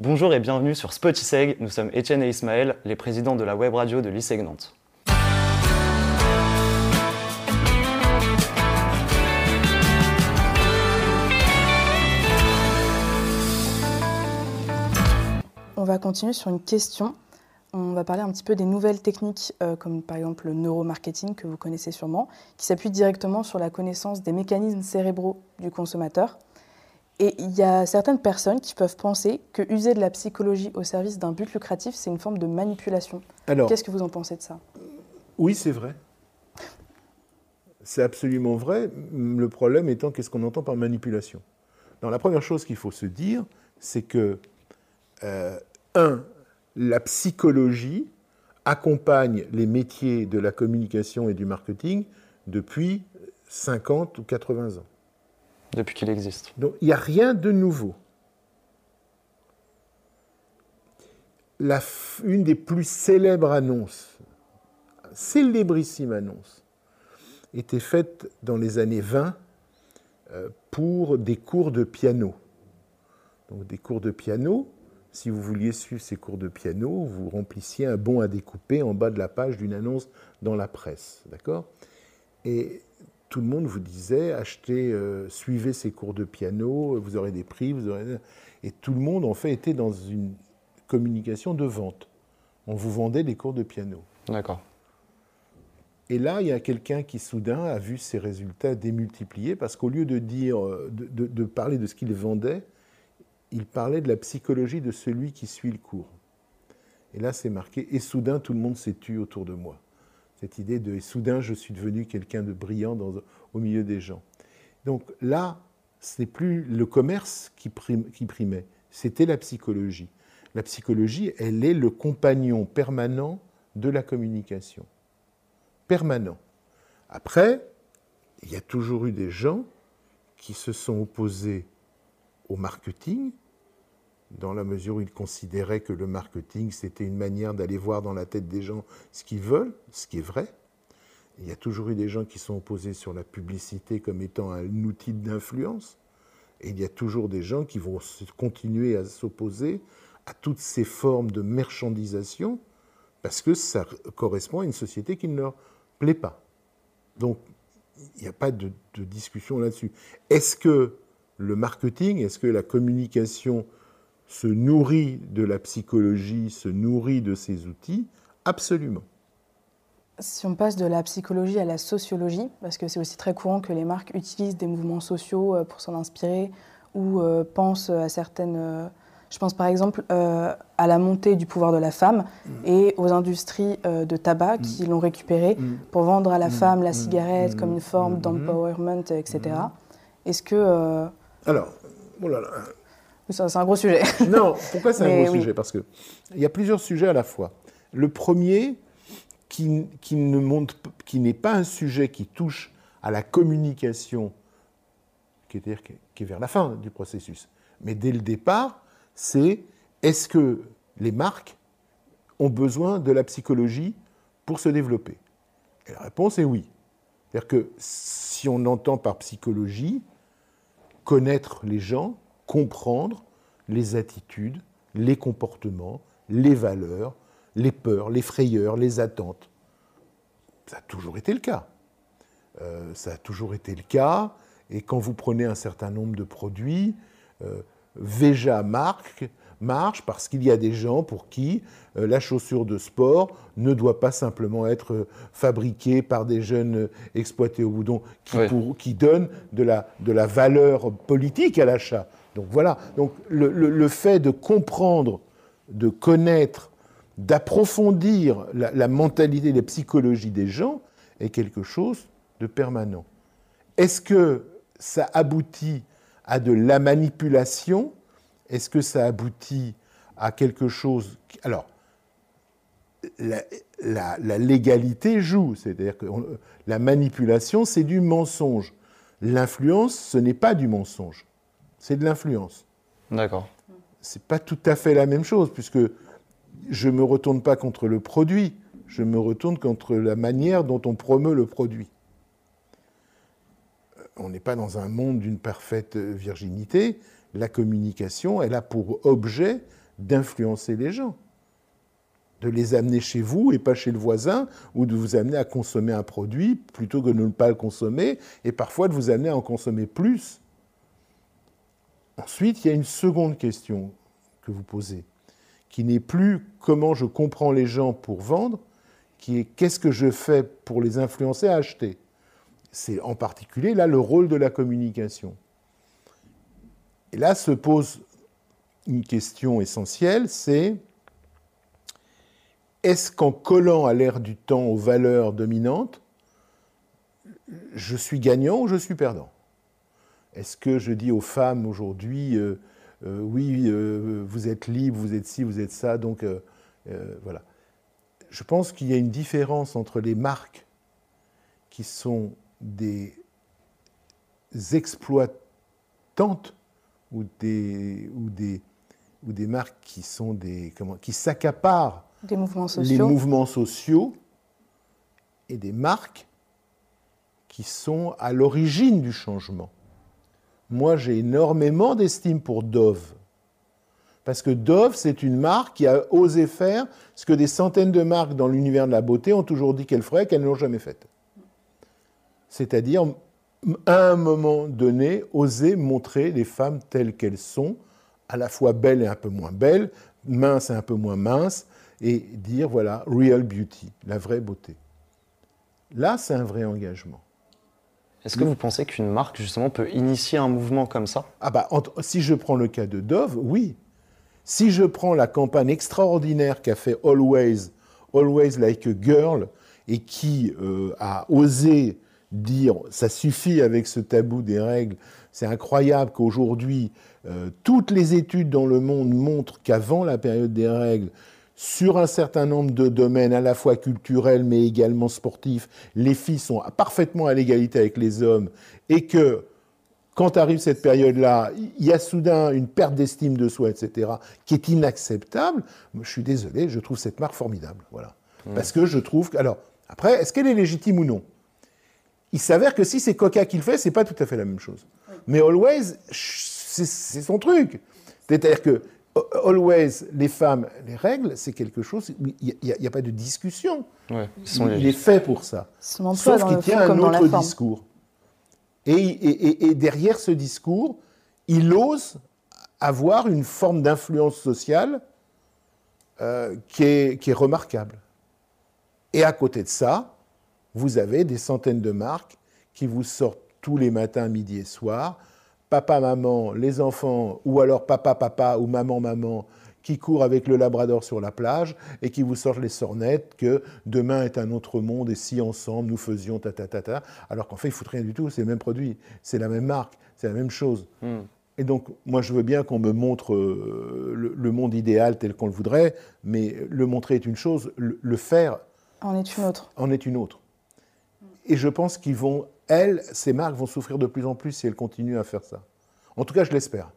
Bonjour et bienvenue sur Spotiseg. Nous sommes Étienne et Ismaël, les présidents de la web radio de l'ISEG Nantes. On va continuer sur une question. On va parler un petit peu des nouvelles techniques, euh, comme par exemple le neuromarketing que vous connaissez sûrement, qui s'appuie directement sur la connaissance des mécanismes cérébraux du consommateur. Et il y a certaines personnes qui peuvent penser que user de la psychologie au service d'un but lucratif, c'est une forme de manipulation. Qu'est-ce que vous en pensez de ça? Oui, c'est vrai. C'est absolument vrai. Le problème étant qu'est-ce qu'on entend par manipulation? La première chose qu'il faut se dire, c'est que, euh, un, la psychologie accompagne les métiers de la communication et du marketing depuis 50 ou 80 ans depuis qu'il existe. Donc il n'y a rien de nouveau. Une des plus célèbres annonces, célébrissime annonce, était faite dans les années 20 euh, pour des cours de piano. Donc des cours de piano, si vous vouliez suivre ces cours de piano, vous remplissiez un bon à découper en bas de la page d'une annonce dans la presse. D'accord? Tout le monde vous disait achetez, euh, suivez ces cours de piano, vous aurez des prix, vous aurez... Et tout le monde, en fait, était dans une communication de vente. On vous vendait des cours de piano. D'accord. Et là, il y a quelqu'un qui soudain a vu ses résultats démultipliés parce qu'au lieu de dire, euh, de, de, parler de ce qu'il vendait, il parlait de la psychologie de celui qui suit le cours. Et là, c'est marqué. Et soudain, tout le monde s'est tu autour de moi cette idée de soudain je suis devenu quelqu'un de brillant au milieu des gens. Donc là, ce n'est plus le commerce qui, primait, c'était la psychologie. La psychologie, elle est le compagnon permanent de la communication. Permanent. Après, il y a toujours eu des gens qui se sont opposés au marketing, dans la mesure où il considérait que le marketing, c'était une manière d'aller voir dans la tête des gens ce qu'ils veulent, ce qui est vrai. Il y a toujours eu des gens qui sont opposés sur la publicité comme étant un outil d'influence. Et il y a toujours des gens qui vont continuer à s'opposer à toutes ces formes de marchandisation parce que ça correspond à une société qui ne leur plaît pas. Donc, il n'y a pas de discussion là-dessus. Est-ce que le marketing, est-ce que la communication se nourrit de la psychologie, se nourrit de ces outils Absolument. Si on passe de la psychologie à la sociologie, parce que c'est aussi très courant que les marques utilisent des mouvements sociaux euh, pour s'en inspirer ou euh, pensent à certaines... Euh, je pense par exemple à la montée du pouvoir de la femme mm. et aux industries de tabac mm. qui l'ont récupéré mm. pour vendre à la femme la cigarette comme une forme d'empowerment, etc. Est-ce que... Alors, oh là là, c'est un gros sujet. Non, pourquoi c'est un gros sujet? Parce qu'il y a plusieurs sujets à la fois. Le premier, qui, qui ne qui n'est pas un sujet qui touche à la communication, qui est, qui est vers la fin du processus, mais dès le départ, c'est est-ce que les marques ont besoin de la psychologie pour se développer? Et la réponse est oui. C'est-à-dire que si on entend par psychologie, connaître les gens, comprendre les attitudes, les comportements, les valeurs, les peurs, les frayeurs, les attentes. Ça a toujours été le cas. Euh, ça a toujours été le cas. Et quand vous prenez un certain nombre de produits, euh, Veja marque, marche parce qu'il y a des gens pour qui euh, la chaussure de sport ne doit pas simplement être fabriquée par des jeunes exploités au boudon qui, qui donnent de la, de la valeur politique à l'achat. Donc voilà, donc le, fait de comprendre, de connaître, d'approfondir la, mentalité, la psychologie des gens est quelque chose de permanent. Est-ce que ça aboutit à de la manipulation? Est-ce que ça aboutit à quelque chose Alors, la, légalité joue, c'est-à-dire que la manipulation, c'est du mensonge. L'influence, ce n'est pas du mensonge c'est de l'influence. D'accord. C'est pas tout à fait la même chose, puisque je ne me retourne pas contre le produit, je me retourne contre la manière dont on promeut le produit. Euh, on n'est pas dans un monde d'une parfaite virginité. La communication, elle a pour objet d'influencer les gens, de les amener chez vous et pas chez le voisin, ou de vous amener à consommer un produit plutôt que de ne pas le consommer, et parfois de vous amener à en consommer plus. Ensuite, il y a une seconde question que vous posez, qui n'est plus comment je comprends les gens pour vendre, qui est qu'est-ce que je fais pour les influencer à acheter. C'est en particulier là le rôle de la communication. Et là se pose une question essentielle, c'est est-ce qu'en collant à l'ère du temps aux valeurs dominantes, je suis gagnant ou je suis perdant? Est-ce que je dis aux femmes aujourd'hui, euh, euh, oui, euh, vous êtes libre, vous êtes ci, vous êtes ça, donc voilà. Je pense qu'il y a une différence entre les marques qui sont des exploitantes ou des, ou des, ou des marques qui sont des comment, qui s'accaparent des mouvements les mouvements sociaux et des marques qui sont à l'origine du changement. Moi, j'ai énormément d'estime pour Dove. Parce que Dove, c'est une marque qui a osé faire ce que des centaines de marques dans l'univers de la beauté ont toujours dit qu'elles feraient, qu'elles n'ont jamais fait. C'est-à-dire, à un moment donné, oser montrer les femmes telles qu'elles sont, à la fois belles et un peu moins belles, minces et un peu moins minces, et dire, voilà, real beauty, la vraie beauté. Là, c'est un vrai engagement. Est-ce que vous pensez qu'une marque, justement, peut initier un mouvement comme ça? Ah bah, si je prends le cas de Dove, oui. Si je prends la campagne extraordinaire qu'a fait Always, Always Like a Girl, et qui euh, a osé dire ça suffit avec ce tabou des règles, c'est incroyable qu'aujourd'hui, euh, toutes les études dans le monde montrent qu'avant la période des règles, sur un certain nombre de domaines, à la fois culturels mais également sportifs, les filles sont parfaitement à l'égalité avec les hommes et que quand arrive cette période-là, il y a soudain une perte d'estime de soi, etc., qui est inacceptable. Je suis désolé, je trouve cette marque formidable. Voilà. Mmh. Parce que je trouve. Que, alors, après, est-ce qu'elle est légitime ou non? Il s'avère que si c'est Coca qui le fait, c'est pas tout à fait la même chose. Mais Always, c'est son truc. C'est-à-dire que Always, les femmes, les règles, c'est quelque chose, il n'y a, pas de discussion. il est fait pour ça. Sauf qu'il tient un autre discours. Et, derrière ce discours, il ose avoir une forme d'influence sociale euh, qui, est, qui est remarquable. Et à côté de ça, vous avez des centaines de marques qui vous sortent tous les matins, midi et soir papa, maman, les enfants, ou alors papa, papa, ou maman, maman, qui courent avec le labrador sur la plage et qui vous sortent les sornettes que demain est un autre monde et si ensemble nous faisions ta ta ta ta, alors qu'en fait ils foutent rien du tout, c'est le même produit, c'est la même marque, c'est la même chose. Hmm. Et donc moi je veux bien qu'on me montre euh, le, monde idéal tel qu'on le voudrait, mais le montrer est une chose, le, le faire en est une autre. En est une autre. Et je pense qu'ils vont elles, ces marques vont souffrir de plus en plus si elles continuent à faire ça. En tout cas, je l'espère.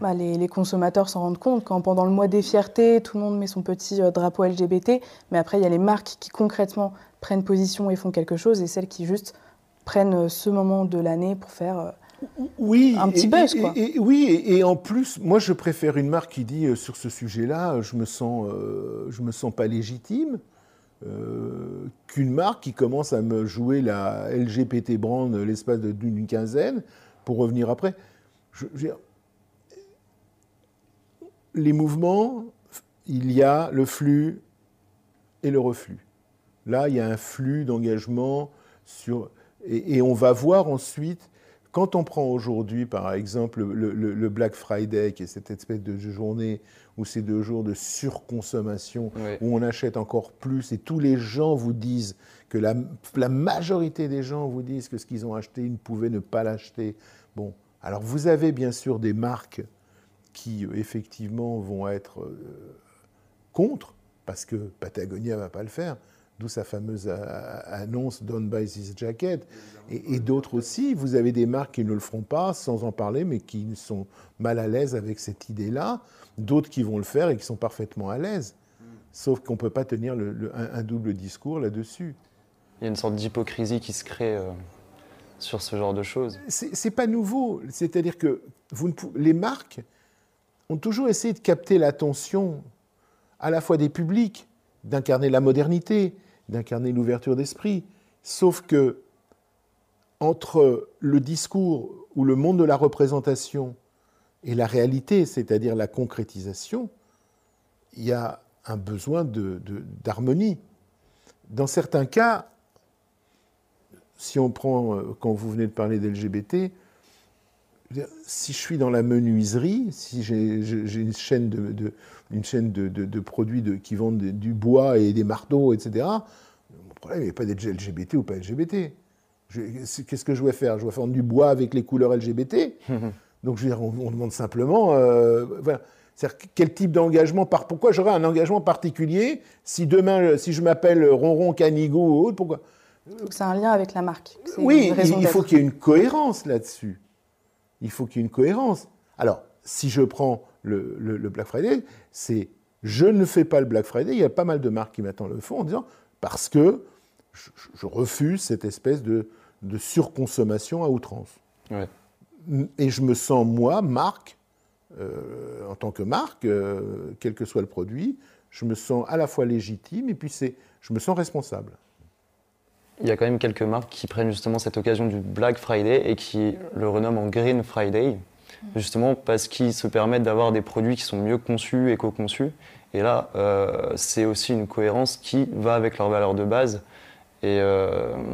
Bah, les, consommateurs s'en rendent compte quand pendant le mois des fiertés, tout le monde met son petit euh, drapeau LGBT, mais après il y a les marques qui concrètement prennent position et font quelque chose, et celles qui juste prennent euh, ce moment de l'année pour faire euh, oui, un petit buzz. Quoi. oui, et, en plus, moi je préfère une marque qui dit sur ce sujet-là, je me sens, je me sens pas légitime. Euh, qu'une marque qui commence à me jouer la LGBT brand l'espace d'une quinzaine pour revenir après. Les mouvements, il y a le flux et le reflux. Là, il y a un flux d'engagement sur. et, on va voir ensuite quand on prend aujourd'hui, par exemple, le, Black Friday, qui est cette espèce de journée où c'est deux jours de surconsommation, où on achète encore plus, et tous les gens vous disent que la, la majorité des gens vous disent que ce qu'ils ont acheté, ils ne pouvaient ne pas l'acheter. Bon, alors vous avez bien sûr des marques qui, euh, effectivement, vont être euh, contre, parce que Patagonia ne va pas le faire d'où sa fameuse euh, annonce Don't buy this jacket. Et, d'autres aussi, vous avez des marques qui ne le feront pas sans en parler, mais qui sont mal à l'aise avec cette idée-là. D'autres qui vont le faire et qui sont parfaitement à l'aise. Sauf qu'on ne peut pas tenir un, double discours là-dessus. Il y a une sorte d'hypocrisie qui se crée euh, sur ce genre de choses. C'est pas nouveau. C'est-à-dire que vous les marques ont toujours essayé de capter l'attention à la fois des publics, d'incarner la modernité, d'incarner l'ouverture d'esprit. Sauf que entre le discours ou le monde de la représentation et la réalité, c'est-à-dire la concrétisation, il y a un besoin d'harmonie. De, Dans certains cas, si on prend, euh, quand vous venez de parler d'LGBT, si je suis dans la menuiserie, si j'ai une chaîne de, une chaîne de, produits qui vendent du bois et des marteaux, etc., mon problème n'est pas d'être LGBT ou pas LGBT. Qu'est-ce que je dois faire? Je dois faire du bois avec les couleurs LGBT. Donc, je veux dire, on, demande simplement, euh, voilà. quel type d'engagement, pourquoi j'aurais un engagement particulier si demain, si je m'appelle Ronron Canigo ou autre, pourquoi? Donc c'est un lien avec la marque. Oui, il faut qu'il y ait une cohérence là-dessus. Il faut qu'il y ait une cohérence. Alors, si je prends le, Black Friday, c'est je ne fais pas le Black Friday. Il y a pas mal de marques qui maintenant le font en disant parce que je, refuse cette espèce de, surconsommation à outrance. Et je me sens, moi, marque, euh, en tant que marque, euh, quel que soit le produit, je me sens à la fois légitime et puis je me sens responsable. Il y a quand même quelques marques qui prennent justement cette occasion du Black Friday et qui le renomment en Green Friday, justement parce qu'ils se permettent d'avoir des produits qui sont mieux conçus, éco-conçus. Et là, euh, c'est aussi une cohérence qui va avec leurs valeurs de base et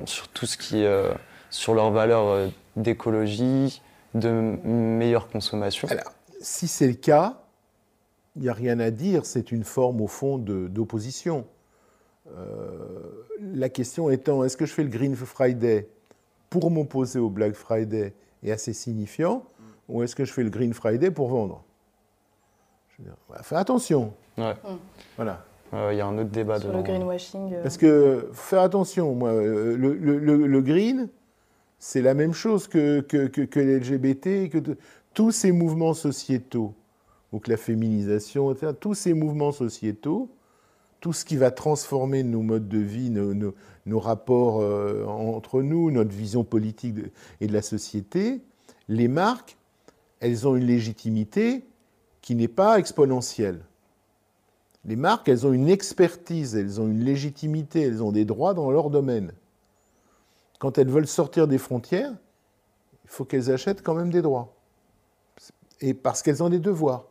sur tout ce qui est sur leurs valeurs d'écologie, de meilleure consommation Alors, si c'est le cas, il n'y a rien à dire, c'est une forme au fond d'opposition. Euh, la question étant, est-ce que je fais le Green Friday pour m'opposer au Black Friday et assez signifiant, ou est-ce que je fais le Green Friday pour vendre? Je veux dire, Faire attention. Ouais. Voilà. Il y a un autre débat Sur le greenwashing. Euh. Parce que, faut faire attention, moi, euh, le, le green, c'est la même chose que, que, que, l'LGBT, que tous ces mouvements sociétaux, donc la féminisation, etc., tous ces mouvements sociétaux, tout ce qui va transformer nos modes de vie, nos, rapports euh, entre nous, notre vision politique et de la société, les marques, elles ont une légitimité qui n'est pas exponentielle. Les marques, elles ont une expertise, elles ont une légitimité, elles ont des droits dans leur domaine quand elles veulent sortir des frontières, il faut qu'elles achètent quand même des droits. Et parce qu'elles ont des devoirs.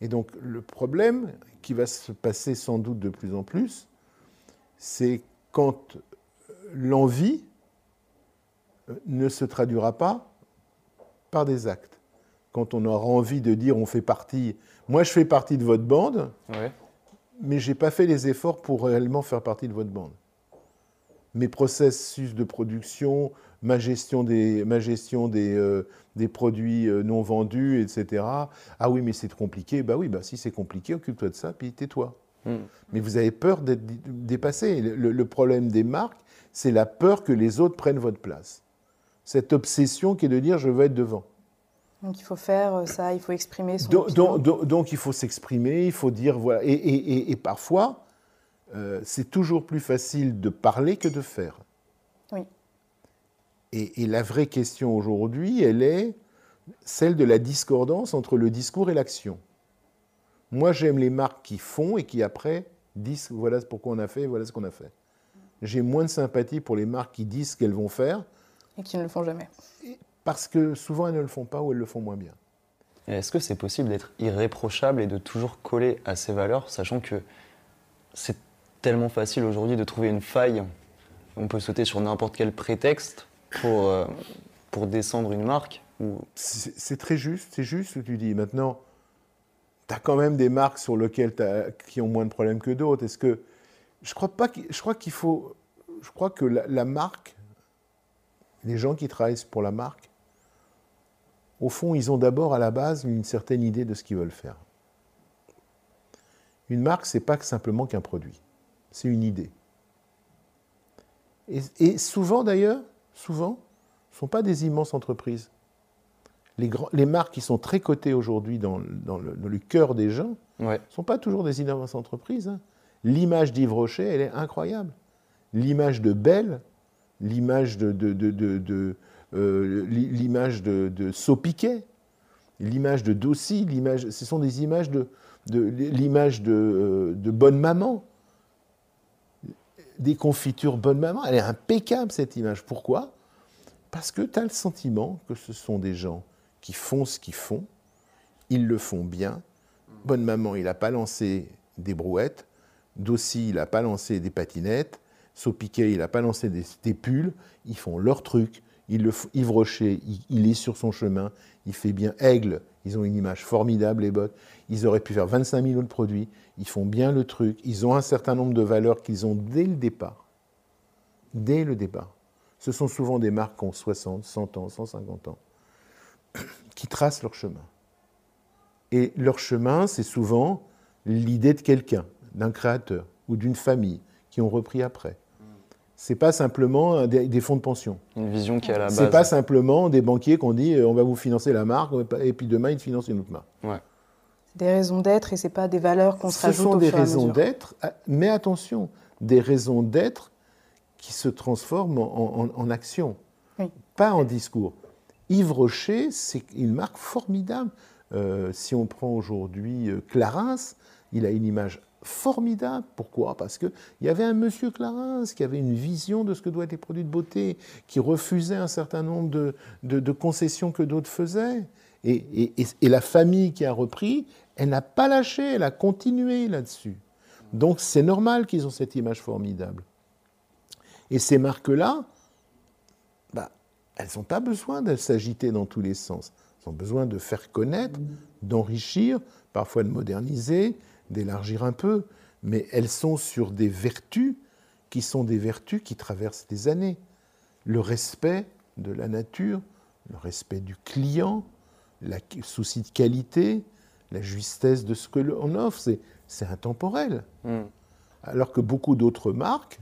Et donc le problème qui va se passer sans doute de plus en plus, c'est quand l'envie euh, ne se traduira pas par des actes. Quand on aura envie de dire on fait partie, moi je fais partie de votre bande, mais je n'ai pas fait les efforts pour réellement faire partie de votre bande mes processus de production, ma gestion des, ma gestion des, euh, des produits euh, non vendus, etc. Ah oui, mais c'est compliqué. Bah oui, bah si c'est compliqué, occupe-toi de ça, puis tais-toi. Hmm. Mais vous avez peur d'être dépassé. Le, le, problème des marques, c'est la peur que les autres prennent votre place. Cette obsession qui est de dire je veux être devant. Donc il faut faire euh, ça, il faut exprimer son donc, donc, donc, il faut s'exprimer, il faut dire voilà. Et, et, et parfois, euh, c'est toujours plus facile de parler que de faire. Oui. Et, la vraie question aujourd'hui, elle est celle de la discordance entre le discours et l'action. Moi, j'aime les marques qui font et qui après disent voilà pourquoi on a fait, voilà ce qu'on a fait. J'ai moins de sympathie pour les marques qui disent ce qu'elles vont faire. Et qui ne le font jamais. Parce que souvent elles ne le font pas ou elles le font moins bien. Est-ce que c'est possible d'être irréprochable et de toujours coller à ces valeurs, sachant que c'est tellement facile aujourd'hui de trouver une faille. On peut sauter sur n'importe quel prétexte pour, euh, pour descendre une marque. C'est très juste, c'est juste ce que tu dis. Maintenant, tu as quand même des marques sur lesquelles qui ont moins de problèmes que d'autres. Est-ce que je crois pas je crois qu'il faut je crois que la, la, marque les gens qui travaillent pour la marque au fond, ils ont d'abord à la base une certaine idée de ce qu'ils veulent faire. Une marque, c'est pas simplement qu'un produit c'est une idée. Et, souvent d'ailleurs, souvent, ne sont pas des immenses entreprises. Les, les, marques qui sont très cotées aujourd'hui dans, le, cœur des gens ne sont pas toujours des immenses entreprises. Hein. L'image d'Yves Rocher, elle est incroyable. L'image de Belle, l'image de, de, de, de euh, l'image de, Saupiquet, l'image de Dossi, ce sont des images de, l'image de, de bonne maman des confitures bonne maman. Elle est impeccable cette image. Pourquoi? Parce que tu as le sentiment que ce sont des gens qui font ce qu'ils font, ils le font bien. Bonne maman, il n'a pas lancé des brouettes. Dossi, il n'a pas lancé des patinettes. Saupiquet, il n'a pas lancé des, pulls. Ils font leur truc. Le, Yves Rocher, il, est sur son chemin. Il fait bien. Aigle, ils ont une image formidable, les bottes. Ils auraient pu faire 25 millions de produits. Ils font bien le truc. Ils ont un certain nombre de valeurs qu'ils ont dès le départ. Dès le départ. Ce sont souvent des marques qui ont 60, 100 ans, 150 ans, qui tracent leur chemin. Et leur chemin, c'est souvent l'idée de quelqu'un, d'un créateur ou d'une famille qui ont repris après. C'est pas simplement des, fonds de pension. Une vision qui est à la base. C'est pas simplement des banquiers qui ont dit euh, on va vous financer la marque et puis demain ils financent une autre marque. Ouais des raisons d'être et c'est pas des valeurs qu'on se rajoute Ce sont des raisons d'être, ah, mais attention, des raisons d'être qui se transforment en, action, pas en discours. Yves Rocher, c'est une marque formidable. Euh, si on prend aujourd'hui euh, Clarins, il a une image formidable. Pourquoi? Parce qu'il y avait un monsieur Clarins qui avait une vision de ce que doivent être les produits de beauté, qui refusait un certain nombre de, concessions que d'autres faisaient. Et, la famille qui a repris, elle n'a pas lâché, elle a continué là-dessus. Donc c'est normal qu'ils ont cette image formidable. Et ces marques-là, bah, elles n'ont pas besoin de s'agiter dans tous les sens. Elles ont besoin de faire connaître, d'enrichir, parfois de moderniser, d'élargir un peu. Mais elles sont sur des vertus qui sont des vertus qui traversent des années. Le respect de la nature, le respect du client, le souci de qualité, la justesse de ce que l'on offre, c'est intemporel. Hmm. Alors que beaucoup d'autres marques,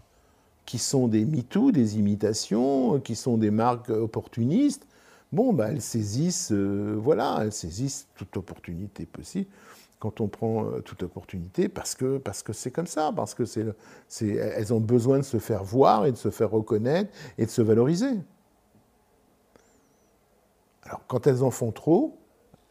qui sont des MeToo, des imitations, qui sont des marques opportunistes, bon, bah, elles saisissent, euh, voilà, elles saisissent toute opportunité possible. Quand on prend euh, toute opportunité, parce que parce que c'est comme ça, parce que c'est, elles ont besoin de se faire voir et de se faire reconnaître et de se valoriser. Alors, quand elles en font trop,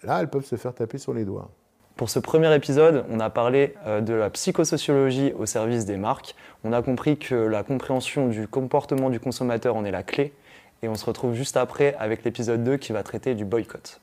là, elles peuvent se faire taper sur les doigts. Pour ce premier épisode, on a parlé euh, de la psychosociologie au service des marques. On a compris que la compréhension du comportement du consommateur en est la clé. Et on se retrouve juste après avec l'épisode 2 qui va traiter du boycott.